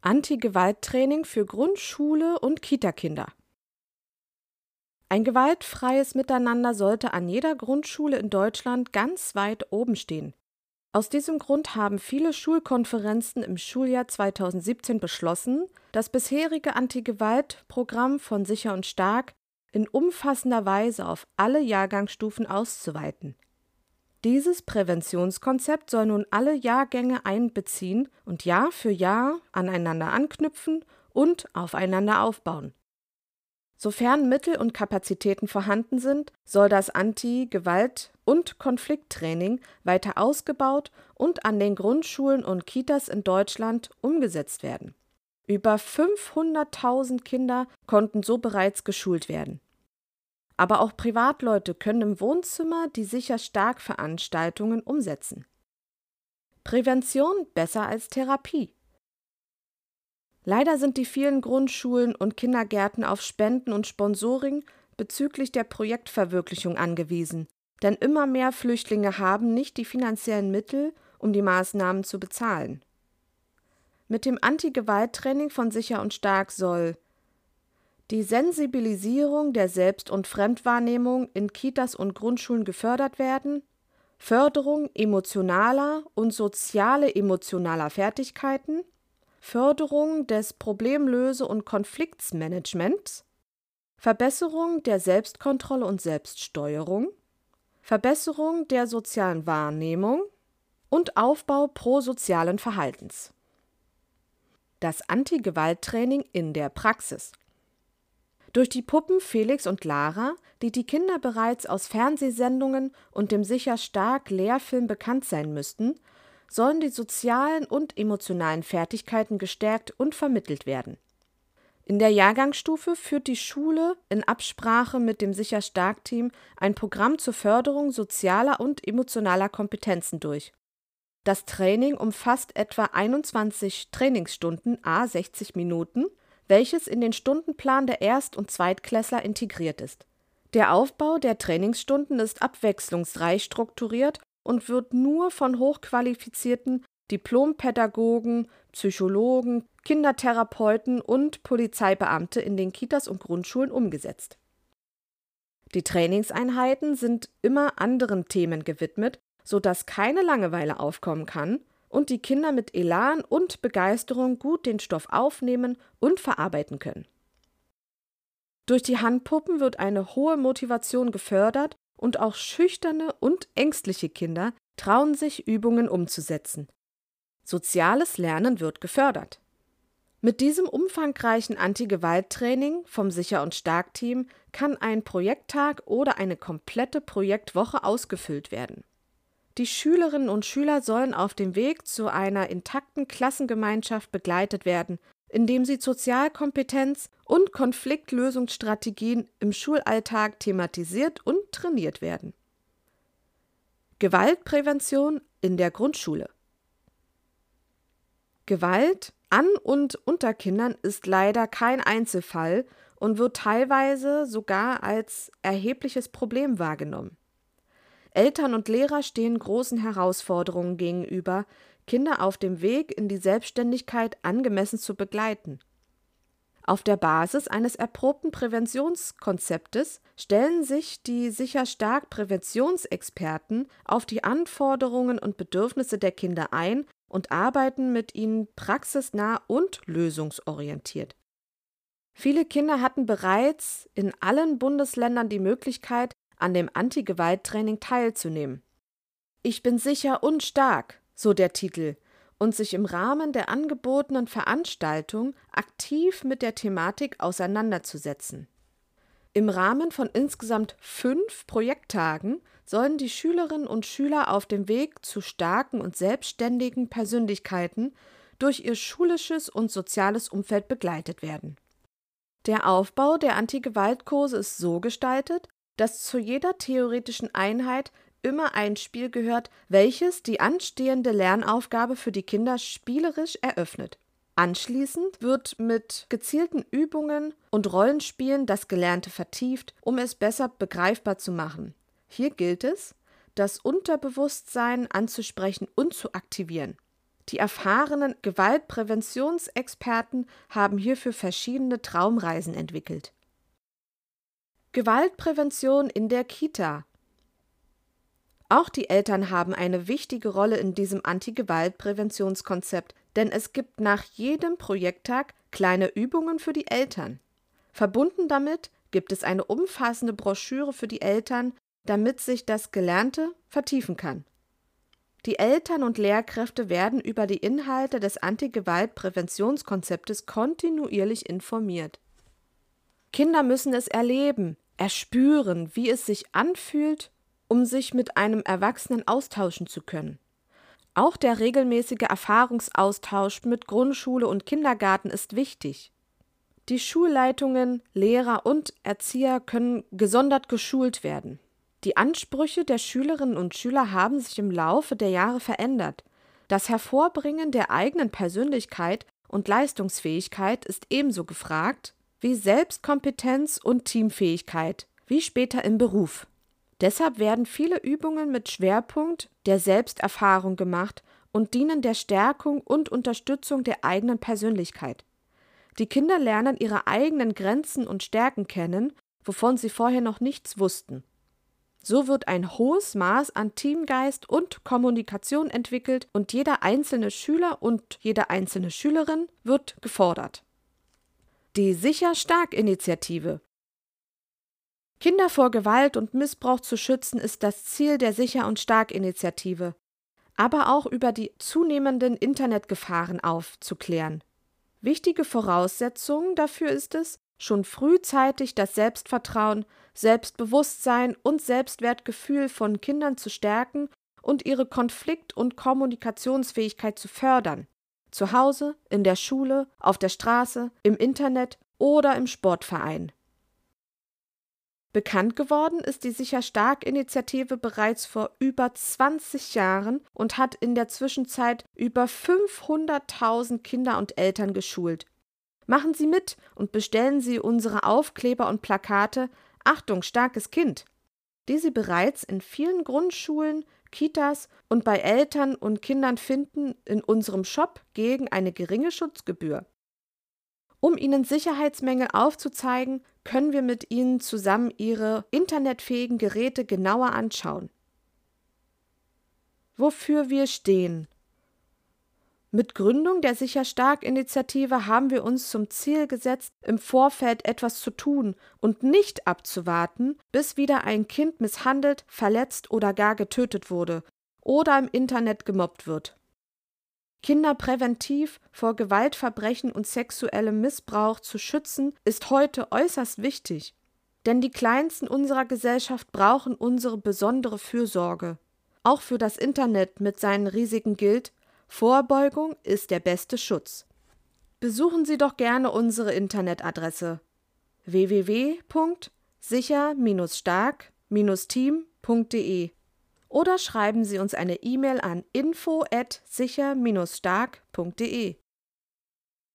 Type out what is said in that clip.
Anti-Gewalt-Training für Grundschule und Kitakinder. Ein gewaltfreies Miteinander sollte an jeder Grundschule in Deutschland ganz weit oben stehen. Aus diesem Grund haben viele Schulkonferenzen im Schuljahr 2017 beschlossen, das bisherige Anti-Gewalt-Programm von Sicher und Stark in umfassender Weise auf alle Jahrgangsstufen auszuweiten. Dieses Präventionskonzept soll nun alle Jahrgänge einbeziehen und Jahr für Jahr aneinander anknüpfen und aufeinander aufbauen. Sofern Mittel und Kapazitäten vorhanden sind, soll das Anti-Gewalt- und Konflikttraining weiter ausgebaut und an den Grundschulen und Kitas in Deutschland umgesetzt werden. Über 500.000 Kinder konnten so bereits geschult werden. Aber auch Privatleute können im Wohnzimmer die sicher stark Veranstaltungen umsetzen. Prävention besser als Therapie. Leider sind die vielen Grundschulen und Kindergärten auf Spenden und Sponsoring bezüglich der Projektverwirklichung angewiesen, denn immer mehr Flüchtlinge haben nicht die finanziellen Mittel, um die Maßnahmen zu bezahlen. Mit dem Anti-Gewalt-Training von Sicher und Stark soll die Sensibilisierung der Selbst- und Fremdwahrnehmung in Kitas und Grundschulen gefördert werden, Förderung emotionaler und soziale-emotionaler Fertigkeiten, Förderung des Problemlöse- und Konfliktsmanagements, Verbesserung der Selbstkontrolle und Selbststeuerung, Verbesserung der sozialen Wahrnehmung und Aufbau prosozialen Verhaltens. Das Anti-Gewalt-Training in der Praxis. Durch die Puppen Felix und Lara, die die Kinder bereits aus Fernsehsendungen und dem sicher stark Lehrfilm bekannt sein müssten, sollen die sozialen und emotionalen Fertigkeiten gestärkt und vermittelt werden. In der Jahrgangsstufe führt die Schule in Absprache mit dem Sicher Stark Team ein Programm zur Förderung sozialer und emotionaler Kompetenzen durch. Das Training umfasst etwa 21 Trainingsstunden a 60 Minuten welches in den Stundenplan der Erst- und Zweitklässler integriert ist. Der Aufbau der Trainingsstunden ist abwechslungsreich strukturiert und wird nur von hochqualifizierten Diplompädagogen, Psychologen, Kindertherapeuten und Polizeibeamte in den Kitas und Grundschulen umgesetzt. Die Trainingseinheiten sind immer anderen Themen gewidmet, sodass keine Langeweile aufkommen kann und die Kinder mit Elan und Begeisterung gut den Stoff aufnehmen und verarbeiten können. Durch die Handpuppen wird eine hohe Motivation gefördert und auch schüchterne und ängstliche Kinder trauen sich, Übungen umzusetzen. Soziales Lernen wird gefördert. Mit diesem umfangreichen Anti-Gewalt-Training vom Sicher- und Stark-Team kann ein Projekttag oder eine komplette Projektwoche ausgefüllt werden. Die Schülerinnen und Schüler sollen auf dem Weg zu einer intakten Klassengemeinschaft begleitet werden, indem sie Sozialkompetenz und Konfliktlösungsstrategien im Schulalltag thematisiert und trainiert werden. Gewaltprävention in der Grundschule. Gewalt an und unter Kindern ist leider kein Einzelfall und wird teilweise sogar als erhebliches Problem wahrgenommen. Eltern und Lehrer stehen großen Herausforderungen gegenüber, Kinder auf dem Weg in die Selbstständigkeit angemessen zu begleiten. Auf der Basis eines erprobten Präventionskonzeptes stellen sich die sicher stark Präventionsexperten auf die Anforderungen und Bedürfnisse der Kinder ein und arbeiten mit ihnen praxisnah und lösungsorientiert. Viele Kinder hatten bereits in allen Bundesländern die Möglichkeit, an dem Anti-Gewalt-Training teilzunehmen. Ich bin sicher und stark, so der Titel, und sich im Rahmen der angebotenen Veranstaltung aktiv mit der Thematik auseinanderzusetzen. Im Rahmen von insgesamt fünf Projekttagen sollen die Schülerinnen und Schüler auf dem Weg zu starken und selbstständigen Persönlichkeiten durch ihr schulisches und soziales Umfeld begleitet werden. Der Aufbau der Anti-Gewalt-Kurse ist so gestaltet, dass zu jeder theoretischen Einheit immer ein Spiel gehört, welches die anstehende Lernaufgabe für die Kinder spielerisch eröffnet. Anschließend wird mit gezielten Übungen und Rollenspielen das Gelernte vertieft, um es besser begreifbar zu machen. Hier gilt es, das Unterbewusstsein anzusprechen und zu aktivieren. Die erfahrenen Gewaltpräventionsexperten haben hierfür verschiedene Traumreisen entwickelt. Gewaltprävention in der Kita auch die Eltern haben eine wichtige Rolle in diesem Anti-Gewalt-Präventionskonzept, denn es gibt nach jedem Projekttag kleine Übungen für die Eltern. Verbunden damit gibt es eine umfassende Broschüre für die Eltern, damit sich das Gelernte vertiefen kann. Die Eltern und Lehrkräfte werden über die Inhalte des Anti-Gewalt-Präventionskonzeptes kontinuierlich informiert. Kinder müssen es erleben, erspüren, wie es sich anfühlt, um sich mit einem Erwachsenen austauschen zu können. Auch der regelmäßige Erfahrungsaustausch mit Grundschule und Kindergarten ist wichtig. Die Schulleitungen, Lehrer und Erzieher können gesondert geschult werden. Die Ansprüche der Schülerinnen und Schüler haben sich im Laufe der Jahre verändert. Das Hervorbringen der eigenen Persönlichkeit und Leistungsfähigkeit ist ebenso gefragt wie Selbstkompetenz und Teamfähigkeit, wie später im Beruf. Deshalb werden viele Übungen mit Schwerpunkt der Selbsterfahrung gemacht und dienen der Stärkung und Unterstützung der eigenen Persönlichkeit. Die Kinder lernen ihre eigenen Grenzen und Stärken kennen, wovon sie vorher noch nichts wussten. So wird ein hohes Maß an Teamgeist und Kommunikation entwickelt und jeder einzelne Schüler und jede einzelne Schülerin wird gefordert. Die Sicher Stark Initiative Kinder vor Gewalt und Missbrauch zu schützen, ist das Ziel der Sicher und Stark Initiative, aber auch über die zunehmenden Internetgefahren aufzuklären. Wichtige Voraussetzung dafür ist es, schon frühzeitig das Selbstvertrauen, Selbstbewusstsein und Selbstwertgefühl von Kindern zu stärken und ihre Konflikt- und Kommunikationsfähigkeit zu fördern. Zu Hause, in der Schule, auf der Straße, im Internet oder im Sportverein. Bekannt geworden ist die Sicher Stark Initiative bereits vor über 20 Jahren und hat in der Zwischenzeit über 500.000 Kinder und Eltern geschult. Machen Sie mit und bestellen Sie unsere Aufkleber und Plakate Achtung, starkes Kind, die Sie bereits in vielen Grundschulen, Kitas und bei Eltern und Kindern finden in unserem Shop gegen eine geringe Schutzgebühr. Um Ihnen Sicherheitsmängel aufzuzeigen, können wir mit Ihnen zusammen Ihre internetfähigen Geräte genauer anschauen. Wofür wir stehen. Mit Gründung der Sicher Stark Initiative haben wir uns zum Ziel gesetzt, im Vorfeld etwas zu tun und nicht abzuwarten, bis wieder ein Kind misshandelt, verletzt oder gar getötet wurde oder im Internet gemobbt wird. Kinder präventiv vor Gewaltverbrechen und sexuellem Missbrauch zu schützen, ist heute äußerst wichtig. Denn die Kleinsten unserer Gesellschaft brauchen unsere besondere Fürsorge. Auch für das Internet mit seinen Risiken gilt, Vorbeugung ist der beste Schutz. Besuchen Sie doch gerne unsere Internetadresse www.sicher-stark-team.de oder schreiben Sie uns eine E-Mail an info@sicher-stark.de.